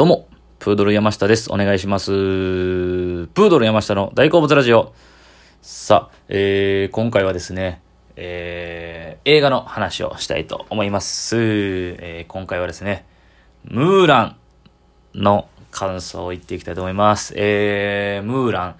どうも、プードル山下です。お願いします。プードル山下の大好物ラジオ。さあ、えー、今回はですね、えー、映画の話をしたいと思います。えー、今回はですね、ムーランの感想を言っていきたいと思います。えー、ムーラン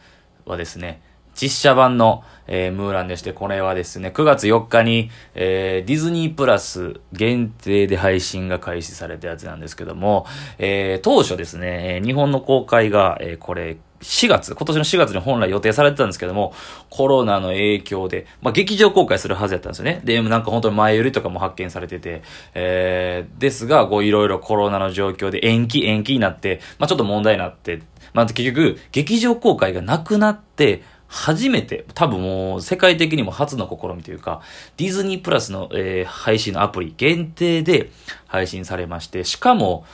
はですね、実写版の、えームーランでして、これはですね、9月4日に、えーディズニープラス限定で配信が開始されたやつなんですけども、えー当初ですね、日本の公開が、えーこれ、4月、今年の4月に本来予定されてたんですけども、コロナの影響で、まあ、劇場公開するはずやったんですよね。で、なんか本当に前売りとかも発見されてて、えー、ですが、こういろいろコロナの状況で延期延期になって、まあ、ちょっと問題になって、まあ、結局、劇場公開がなくなって、初めて、多分もう世界的にも初の試みというか、ディズニープラスの、えー配信のアプリ限定で配信されまして、しかも、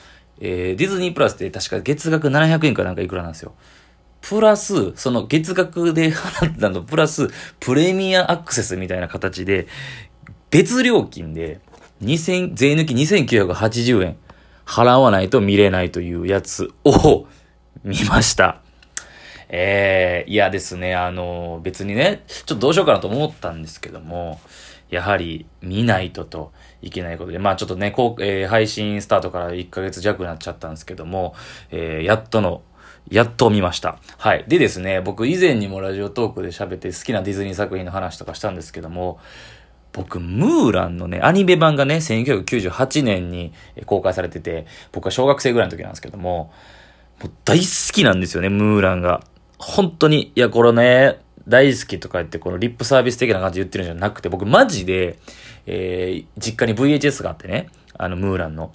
えーディズニープラスって確か月額700円かなんかいくらなんですよ。プラス、その月額で払ったの、プラス、プレミアアクセスみたいな形で、別料金で、2000、税抜き2980円払わないと見れないというやつを 見ました。えー、いやですね、あの、別にね、ちょっとどうしようかなと思ったんですけども、やはり見ないとといけないことで、まあちょっとね、こう、えー配信スタートから1ヶ月弱になっちゃったんですけども、えーやっとの、やっと見ました。はい。でですね、僕以前にもラジオトークで喋って好きなディズニー作品の話とかしたんですけども、僕、ムーランのね、アニメ版がね、1998年に公開されてて、僕は小学生ぐらいの時なんですけども、もう大好きなんですよね、ムーランが。本当に、いや、これね、大好きとか言って、このリップサービス的な感じで言ってるんじゃなくて、僕マジで、えー実家に VHS があってね、あの、ムーランの。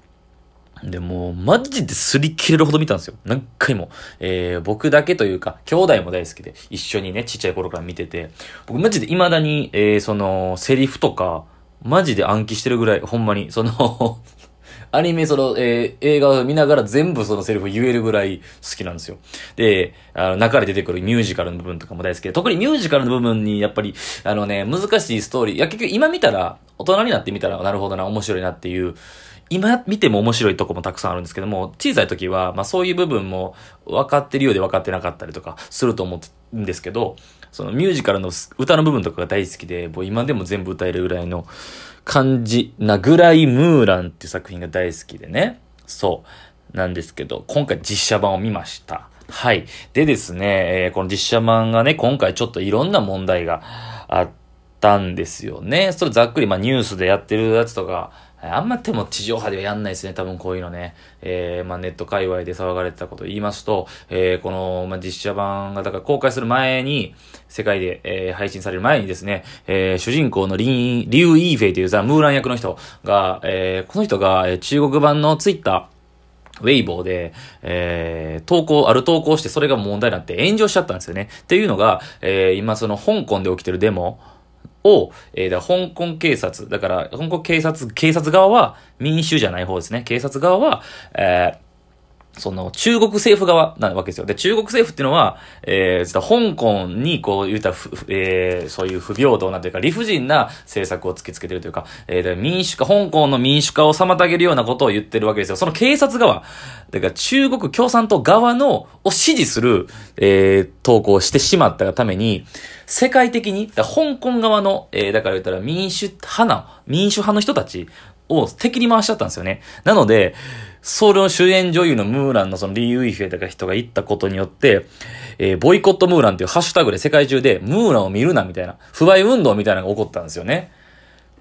で、もう、マジで擦り切れるほど見たんですよ。何回も。えー僕だけというか、兄弟も大好きで、一緒にね、ちっちゃい頃から見てて、僕マジで未だに、えーその、セリフとか、マジで暗記してるぐらい、ほんまに、その、アニメ、その、えー映画を見ながら全部そのセリフ言えるぐらい好きなんですよ。で、あの、中で出てくるミュージカルの部分とかも大好きで、特にミュージカルの部分に、やっぱり、あのね、難しいストーリー、いや、結局今見たら、大人になってみたら、なるほどな、面白いなっていう、今見ても面白いとこもたくさんあるんですけども、小さい時は、まあそういう部分も分かってるようで分かってなかったりとかすると思うんですけど、そのミュージカルの歌の部分とかが大好きで、もう今でも全部歌えるぐらいの感じなぐらいムーランっていう作品が大好きでね。そう。なんですけど、今回実写版を見ました。はい。でですね、えーこの実写版がね、今回ちょっといろんな問題があったんですよね。それざっくり、まあニュースでやってるやつとか、あんまでも地上波ではやんないですね。多分こういうのね。えーまあネット界隈で騒がれてたことを言いますと、えーこの、まあ実写版がだから公開する前に、世界で、えー配信される前にですね、えー主人公のリン、リュウ・イーフェイというザ・ムーラン役の人が、えーこの人が、え中国版のツイッター、ウェイボーで、えー、投稿、ある投稿してそれが問題になって炎上しちゃったんですよね。っていうのが、えー、今その香港で起きてるデモを、えー、だ香港警察、だから香港警察、警察側は民主じゃない方ですね。警察側は、えー、その、中国政府側なわけですよ。で、中国政府っていうのは、えー、香港に、こう、言ったら、えー、そういう不平等なというか、理不尽な政策を突きつけてるというか、えー、民主化、香港の民主化を妨げるようなことを言ってるわけですよ。その警察側、だから中国共産党側の、を支持する、えー、投稿をしてしまったがために、世界的に、香港側の、えー、だから言ったら民主派な、民主派の人たちを敵に回しちゃったんですよね。なので、その主演女優のムーランのそのリー・ウィフェとか人が言ったことによって、えーボイコットムーランっていうハッシュタグで世界中でムーランを見るなみたいな、不買運動みたいなのが起こったんですよね。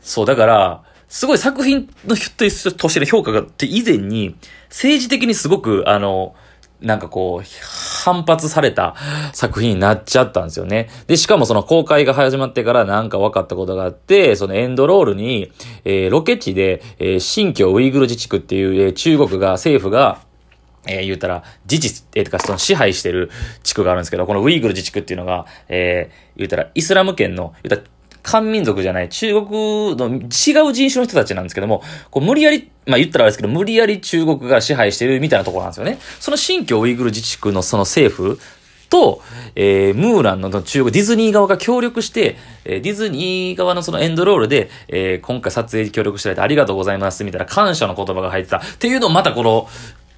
そう、だから、すごい作品の人としての評価がって以前に、政治的にすごく、あの、なんかこう、反発された作品になっちゃったんですよね。で、しかもその公開が始まってからなんか分かったことがあって、そのエンドロールに、えーロケ地で、えー新疆ウイグル自治区っていう、えー中国が、政府が、えー言うたら、自治、えー、とか、その支配してる地区があるんですけど、このウイグル自治区っていうのが、えー言うたら、イスラム圏の、言うたら、漢民族じゃない、中国の違う人種の人たちなんですけども、こう無理やり、まあ言ったらあれですけど、無理やり中国が支配してるみたいなところなんですよね。その新疆ウイグル自治区のその政府と、えー、ムーランの中国、ディズニー側が協力して、えーディズニー側のそのエンドロールで、えー今回撮影に協力していただいてありがとうございますみたいな感謝の言葉が入ってた。っていうのをまたこの、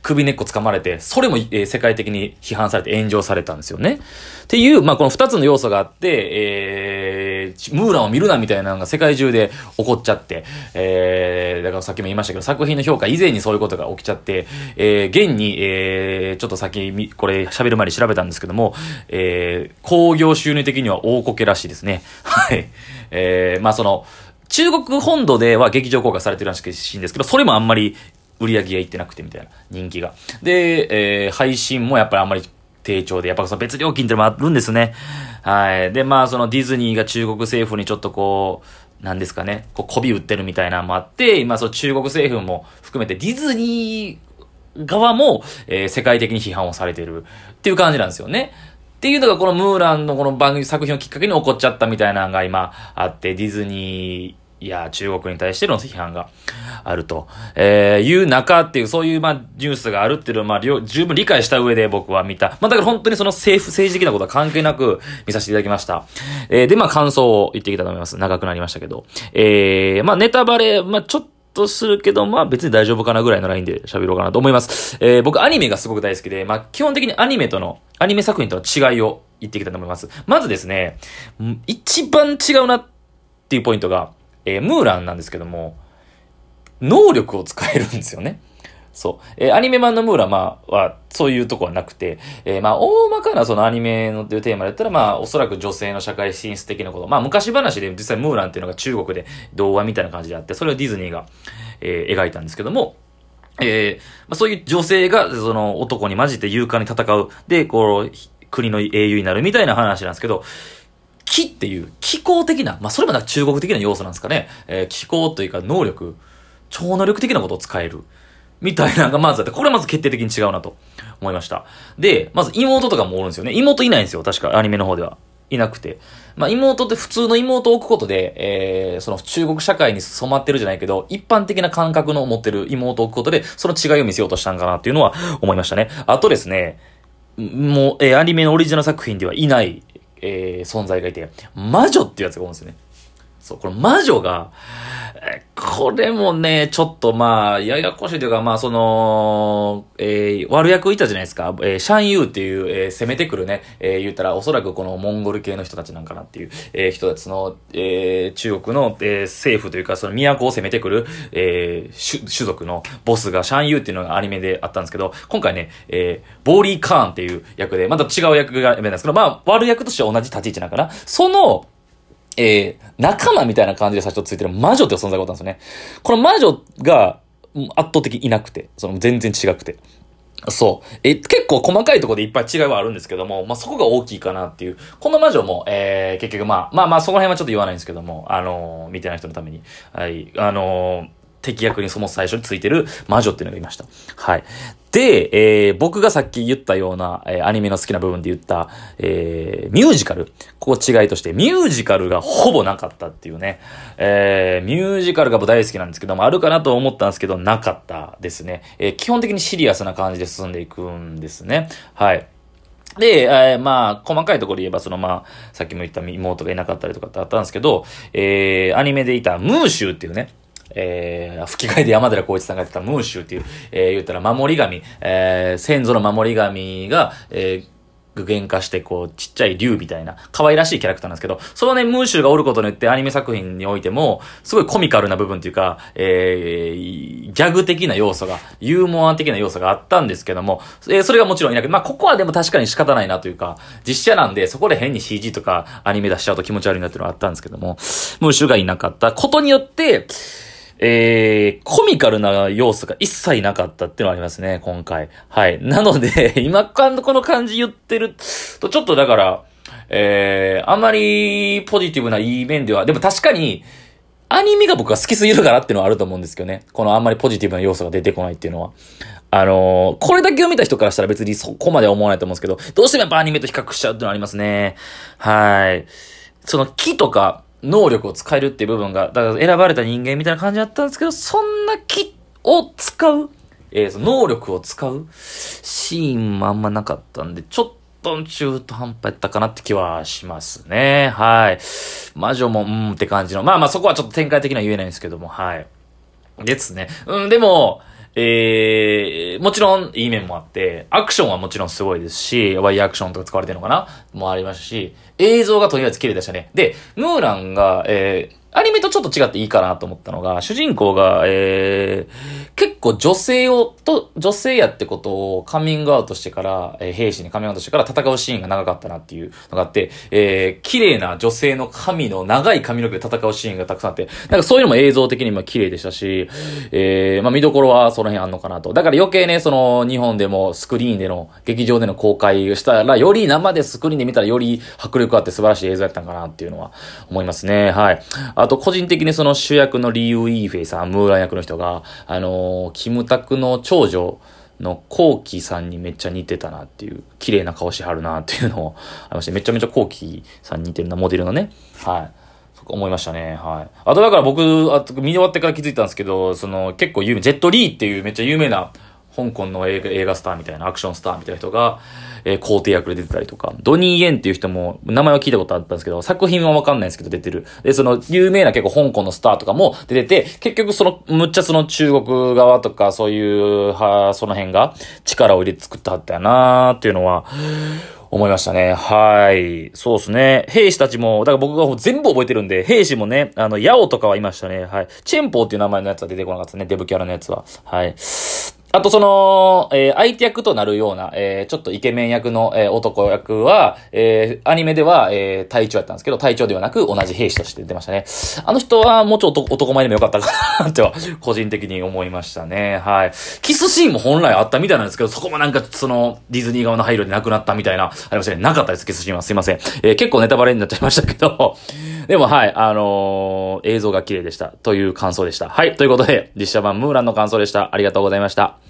首根っこ掴まれて、それも、えー、世界的に批判されて炎上されたんですよね。っていう、まあ、この二つの要素があって、えー、ムーランを見るなみたいなのが世界中で起こっちゃって、えー、だからさっきも言いましたけど、作品の評価以前にそういうことが起きちゃって、えー、現に、えー、ちょっと先、これ喋る前に調べたんですけども、えー、工業収入的には大こけらしいですね。はい。えー、まあ、その、中国本土では劇場公開されてるらしいんですけど、それもあんまり売り上げがいってなくてみたいな、人気が。で、えー、配信もやっぱりあんまり低調で、やっぱその別料金ってのもあるんですね。はい。で、まあそのディズニーが中国政府にちょっとこう、なんですかね、こう、媚び売ってるみたいなのもあって、今その中国政府も含めてディズニー側も、えー、世界的に批判をされてるっていう感じなんですよね。っていうのがこのムーランのこの番組作品をきっかけに起こっちゃったみたいなのが今あって、ディズニー、いや、中国に対しての批判があると、えー、いう中っていう、そういう、まあ、ニュースがあるっていうのを、まあ、十分理解した上で僕は見た。まあ、だから本当にその政府、政治的なことは関係なく見させていただきました。えー、で、まあ、感想を言っていきたいと思います。長くなりましたけど。えー、まあ、ネタバレ、まあ、ちょっとするけど、まあ別に大丈夫かなぐらいのラインで喋ろうかなと思います。えー、僕アニメがすごく大好きで、まあ基本的にアニメとの、アニメ作品との違いを言っていきたいと思います。まずですね、一番違うなっていうポイントが、えー、ムーランなんですけども、能力を使えるんですよね。そう。えー、アニメ版のムーラン、まあ、は、そういうとこはなくて、えー、まあ、大まかなそのアニメのっていうテーマで言ったら、まあ、おそらく女性の社会進出的なこと。まあ、昔話で実際ムーランっていうのが中国で童話みたいな感じであって、それをディズニーが、えー、描いたんですけども、えー、まあ、そういう女性が、その男に混じって勇敢に戦う。で、こう、国の英雄になるみたいな話なんですけど、気っていう、気候的な、まあ、それもな中国的な要素なんですかね。えー、気候というか能力、超能力的なことを使える。みたいなのがまずあって、これまず決定的に違うなと思いました。で、まず妹とかもおるんですよね。妹いないんですよ。確かアニメの方では。いなくて。まあ、妹って普通の妹を置くことで、えー、その中国社会に染まってるじゃないけど、一般的な感覚の持ってる妹を置くことで、その違いを見せようとしたんかなっていうのは思いましたね。あとですね、もう、えー、アニメのオリジナル作品ではいない、えー、存在がいて、魔女っていうやつがおるんですよね。そう、この魔女が、これもね、ちょっとまあ、ややこしいというか、まあ、その、えー、悪役いたじゃないですか。えー、シャンユーっていう、えー、攻めてくるね、えー、言ったら、おそらくこのモンゴル系の人たちなんかなっていう、えー、人たちの、えー、中国の、えー、政府というか、その都を攻めてくる、えー、種族のボスがシャンユーっていうのがアニメであったんですけど、今回ね、えー、ボーリー・カーンっていう役で、また違う役がなんですけど、まあ、悪役としては同じ立ち位置なんかな。その、えー、仲間みたいな感じで最初ついてる魔女って存在があったんですよね。この魔女が圧倒的いなくて、その全然違くて。そう。え、結構細かいところでいっぱい違いはあるんですけども、まあ、そこが大きいかなっていう。この魔女も、えー、結局まあ、まあまあ、そこら辺はちょっと言わないんですけども、あのー、見てない人のために。はい。あのー敵役にその最初についてる魔女っていうのがいました。はい。で、えー、僕がさっき言ったような、えー、アニメの好きな部分で言った、えー、ミュージカル。ここ違いとして、ミュージカルがほぼなかったっていうね。えー、ミュージカルが大好きなんですけども、あるかなと思ったんですけど、なかったですね。えー、基本的にシリアスな感じで進んでいくんですね。はい。で、えー、まあ、細かいところで言えば、そのまあ、さっきも言った妹がいなかったりとかってあったんですけど、えー、アニメでいたムーシューっていうね、えー、吹き替えで山寺孝一さんがやってたムーシュっていう、えー、言ったら守り神、えー、先祖の守り神が、えー、具現化して、こう、ちっちゃい竜みたいな、可愛らしいキャラクターなんですけど、そのね、ムーシュがおることによってアニメ作品においても、すごいコミカルな部分っていうか、えー、ギャグ的な要素が、ユーモア的な要素があったんですけども、えー、それがもちろんいなくて、まあ、ここはでも確かに仕方ないなというか、実写なんで、そこで変に CG とかアニメ出しちゃうと気持ち悪いなっていうのはあったんですけども、ムーシュがいなかったことによって、えー、コミカルな要素が一切なかったっていうのがありますね、今回。はい。なので、今かんこの感じ言ってると、ちょっとだから、えー、あんまりポジティブないい面では、でも確かに、アニメが僕は好きすぎるからっていうのはあると思うんですけどね。このあんまりポジティブな要素が出てこないっていうのは。あのー、これだけを見た人からしたら別にそこまで思わないと思うんですけど、どうしてもやっぱアニメと比較しちゃうっていうのはありますね。はい。その木とか、能力を使えるっていう部分が、だから選ばれた人間みたいな感じだったんですけど、そんな気を使う、えー、その能力を使うシーンもあんまなかったんで、ちょっと中途半端やったかなって気はしますね。はい。魔女も、うんって感じの。まあまあそこはちょっと展開的には言えないんですけども、はい。ですね。うん、でも、えー、もちろんいい面もあって、アクションはもちろんすごいですし、ワイヤーアクションとか使われてるのかなもありますし、映像がとりあえず綺麗でしたね。で、ムーランが、えー、アニメとちょっと違っていいかなと思ったのが、主人公が、えー、結構女性を、と、女性やってことをカミングアウトしてから、えー、兵士にカミングアウトしてから戦うシーンが長かったなっていうのがあって、えー、綺麗な女性の髪の、長い髪の毛で戦うシーンがたくさんあって、なんかそういうのも映像的にも綺麗でしたし、えー、まあ見どころはその辺あんのかなと。だから余計ね、その、日本でもスクリーンでの、劇場での公開したら、より生でスクリーンで見たらより迫力あって素晴らしい映像やったんかなっていうのは思いますね。はい。あと、個人的にその主役のリュウ・イーフェイさん、ムーラン役の人が、あのー、キムタクの長女のコウキさんにめっちゃ似てたなっていう、綺麗な顔しはるなっていうのをありまして、めちゃめちゃコウキさんに似てるな、モデルのね。はい。思いましたね。はい。あとだから僕、あ見終わってから気づいたんですけど、その結構有名、ジェットリーっていうめっちゃ有名な香港の映画映画スターみたいな、アクションスターみたいな人が、えー、皇帝役で出てたりとか、ドニー・イエンっていう人も、名前は聞いたことあったんですけど、作品はわかんないですけど出てる。で、その、有名な結構香港のスターとかも出てて、結局その、むっちゃその中国側とか、そういう、は、その辺が力を入れて作ったはったやなーっていうのは、思いましたね。はい。そうですね。兵士たちも、だから僕が全部覚えてるんで、兵士もね、あの、ヤオとかはいましたね。はい。チェンポーっていう名前のやつは出てこなかったね。デブキャラのやつは。はい。あとその、えー、相手役となるような、えー、ちょっとイケメン役の、えー、男役は、えー、アニメでは、えー、隊長やったんですけど、隊長ではなく同じ兵士として出ましたね。あの人はもうちょっと男前でもよかったかなっては、個人的に思いましたね。はい。キスシーンも本来あったみたいなんですけど、そこもなんかその、ディズニー側の配慮でなくなったみたいな、ありましたね。なかったです、キスシーンは。すいません。えー、結構ネタバレになっちゃいましたけど、でもはい、あのー、映像が綺麗でした。という感想でした。はい。ということで、実写版ムーランの感想でした。ありがとうございました。